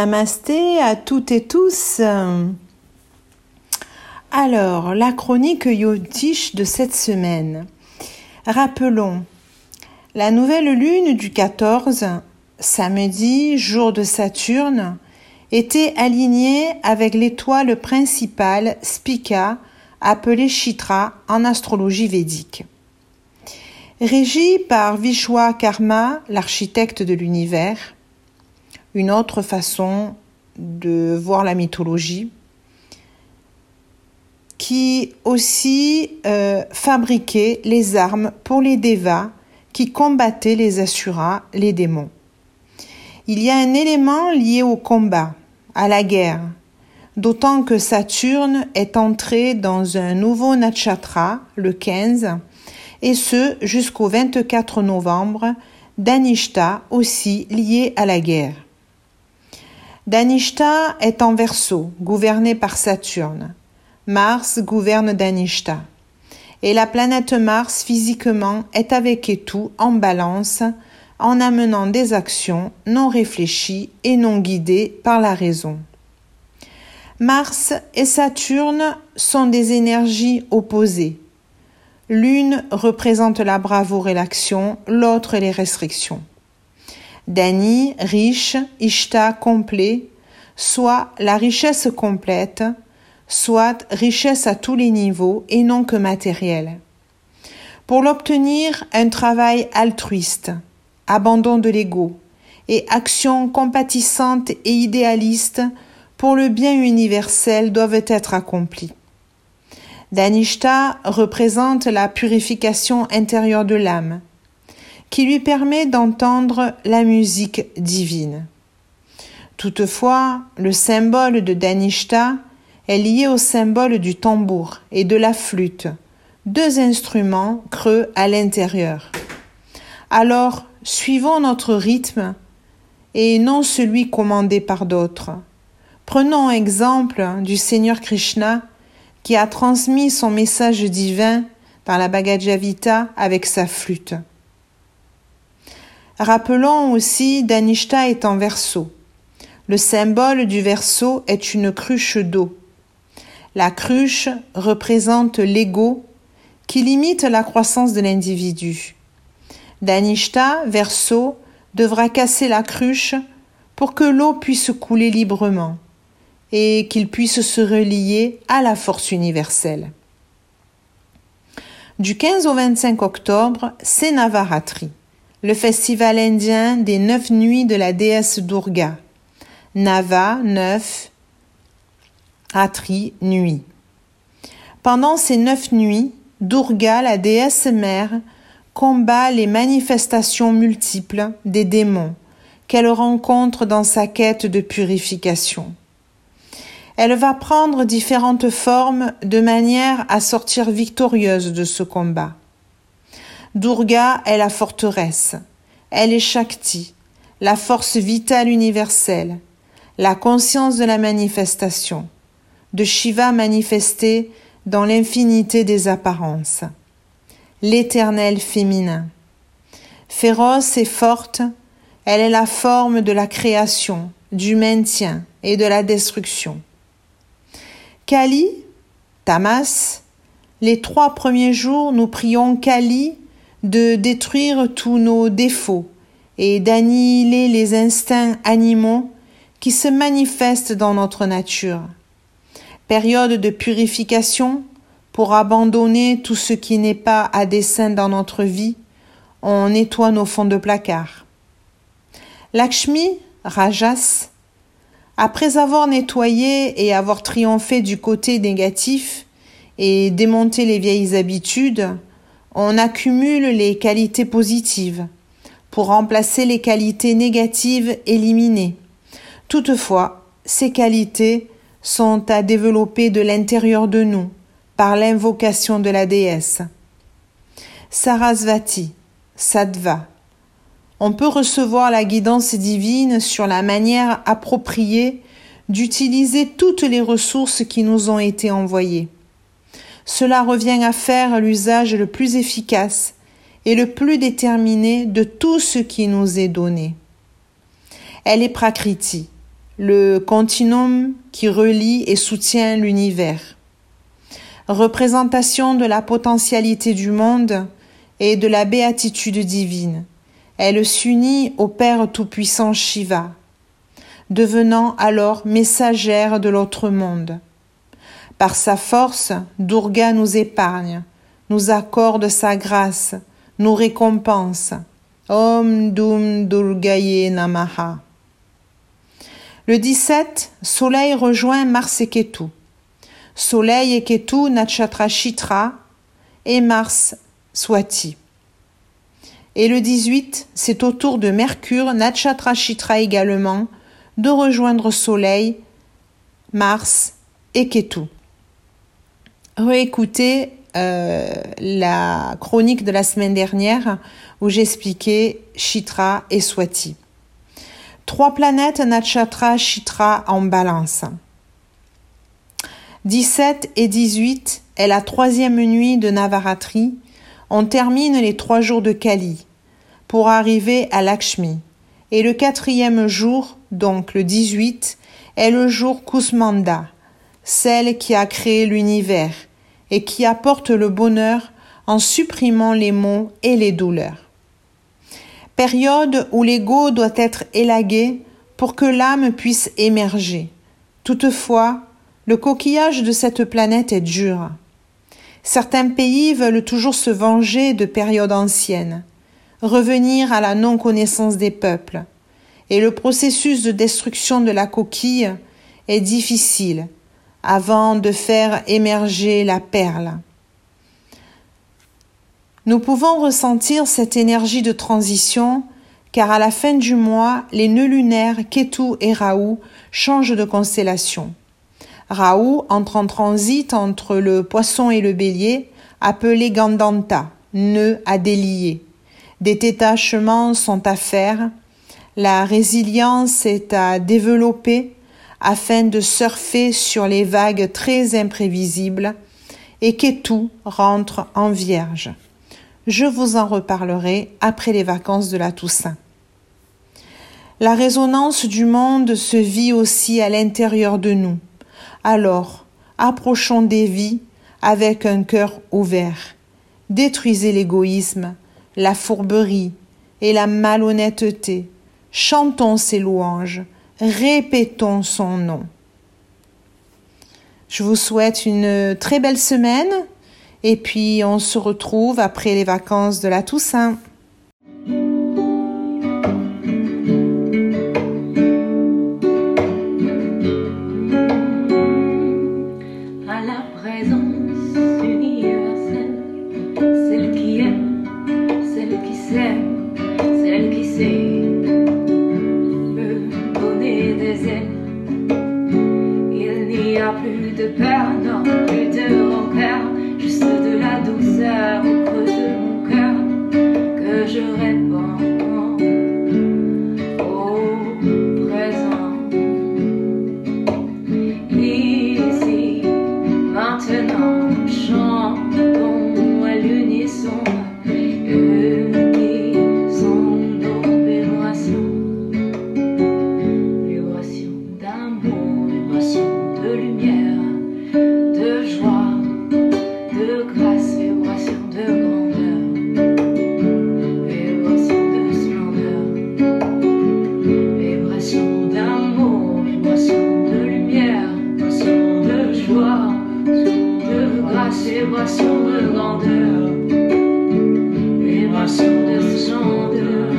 Namasté à toutes et tous. Alors, la chronique yotiche de cette semaine. Rappelons, la nouvelle lune du 14, samedi, jour de Saturne, était alignée avec l'étoile principale Spica, appelée Chitra en astrologie védique. Régie par Vishwa Karma, l'architecte de l'univers, une autre façon de voir la mythologie, qui aussi euh, fabriquait les armes pour les Devas qui combattaient les Asuras, les démons. Il y a un élément lié au combat, à la guerre, d'autant que Saturne est entré dans un nouveau Natchatra, le 15, et ce jusqu'au 24 novembre, Danishta aussi lié à la guerre. Danishta est en verso, gouverné par Saturne. Mars gouverne Danishta. Et la planète Mars physiquement est avec Ketu en balance, en amenant des actions non réfléchies et non guidées par la raison. Mars et Saturne sont des énergies opposées. L'une représente la bravoure et l'action, l'autre les restrictions. Dani, riche, Ishta, complet, soit la richesse complète, soit richesse à tous les niveaux et non que matérielle. Pour l'obtenir, un travail altruiste, abandon de l'ego et action compatissante et idéaliste pour le bien universel doivent être accomplies. Danishta représente la purification intérieure de l'âme, qui lui permet d'entendre la musique divine. Toutefois, le symbole de Danishta est lié au symbole du tambour et de la flûte, deux instruments creux à l'intérieur. Alors, suivons notre rythme et non celui commandé par d'autres. Prenons exemple du Seigneur Krishna qui a transmis son message divin dans la Bhagavad avec sa flûte. Rappelons aussi Danishta est en verso. Le symbole du verso est une cruche d'eau. La cruche représente l'ego qui limite la croissance de l'individu. Danishta, verso, devra casser la cruche pour que l'eau puisse couler librement et qu'il puisse se relier à la force universelle. Du 15 au 25 octobre, c'est Navaratri le festival indien des neuf nuits de la déesse Durga. Nava, neuf, Atri, nuit. Pendant ces neuf nuits, Durga, la déesse mère, combat les manifestations multiples des démons qu'elle rencontre dans sa quête de purification. Elle va prendre différentes formes de manière à sortir victorieuse de ce combat. Durga est la forteresse. Elle est Shakti, la force vitale universelle, la conscience de la manifestation, de Shiva manifesté dans l'infinité des apparences, l'éternel féminin. Féroce et forte, elle est la forme de la création, du maintien et de la destruction. Kali, Tamas, les trois premiers jours, nous prions Kali de détruire tous nos défauts et d'annihiler les instincts animaux qui se manifestent dans notre nature. Période de purification pour abandonner tout ce qui n'est pas à dessein dans notre vie, on nettoie nos fonds de placard. Lakshmi, Rajas, après avoir nettoyé et avoir triomphé du côté négatif et démonté les vieilles habitudes, on accumule les qualités positives pour remplacer les qualités négatives éliminées. Toutefois, ces qualités sont à développer de l'intérieur de nous par l'invocation de la déesse. Sarasvati, Sattva. On peut recevoir la guidance divine sur la manière appropriée d'utiliser toutes les ressources qui nous ont été envoyées. Cela revient à faire l'usage le plus efficace et le plus déterminé de tout ce qui nous est donné. Elle est Prakriti, le continuum qui relie et soutient l'univers. Représentation de la potentialité du monde et de la béatitude divine. Elle s'unit au Père Tout-Puissant Shiva, devenant alors messagère de l'autre monde. Par sa force, Durga nous épargne, nous accorde sa grâce, nous récompense. Om Dum Durgaye Namaha. Le 17, Soleil rejoint Mars et Ketu. Soleil et Ketu, Natchatra Chitra, et Mars Swati. Et le 18, c'est au tour de Mercure, Natchatra Chitra également, de rejoindre Soleil, Mars et Ketu. Réécoutez euh, la chronique de la semaine dernière où j'expliquais Chitra et Swati. Trois planètes Natchatra Chitra en balance. 17 et 18 est la troisième nuit de Navaratri. On termine les trois jours de Kali pour arriver à Lakshmi. Et le quatrième jour, donc le 18, est le jour Kusmanda, celle qui a créé l'univers et qui apporte le bonheur en supprimant les maux et les douleurs. Période où l'ego doit être élagué pour que l'âme puisse émerger. Toutefois, le coquillage de cette planète est dur. Certains pays veulent toujours se venger de périodes anciennes, revenir à la non-connaissance des peuples, et le processus de destruction de la coquille est difficile avant de faire émerger la perle. Nous pouvons ressentir cette énergie de transition car à la fin du mois, les nœuds lunaires Ketu et Rahu changent de constellation. Rahu entre en transit entre le poisson et le bélier, appelé Gandanta, nœud à délier. Des détachements sont à faire, la résilience est à développer afin de surfer sur les vagues très imprévisibles et qu'Etou rentre en vierge. Je vous en reparlerai après les vacances de la Toussaint. La résonance du monde se vit aussi à l'intérieur de nous. Alors, approchons des vies avec un cœur ouvert. Détruisez l'égoïsme, la fourberie et la malhonnêteté. Chantons ses louanges répétons son nom. Je vous souhaite une très belle semaine et puis on se retrouve après les vacances de la Toussaint. Vibration de grandeur, vibration de splendeur,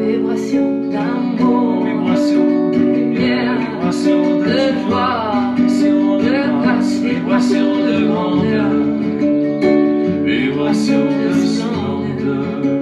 vibration d'amour, vibration. De vibration de joie, vibration de grâce, vibration de grandeur, vibration de splendeur.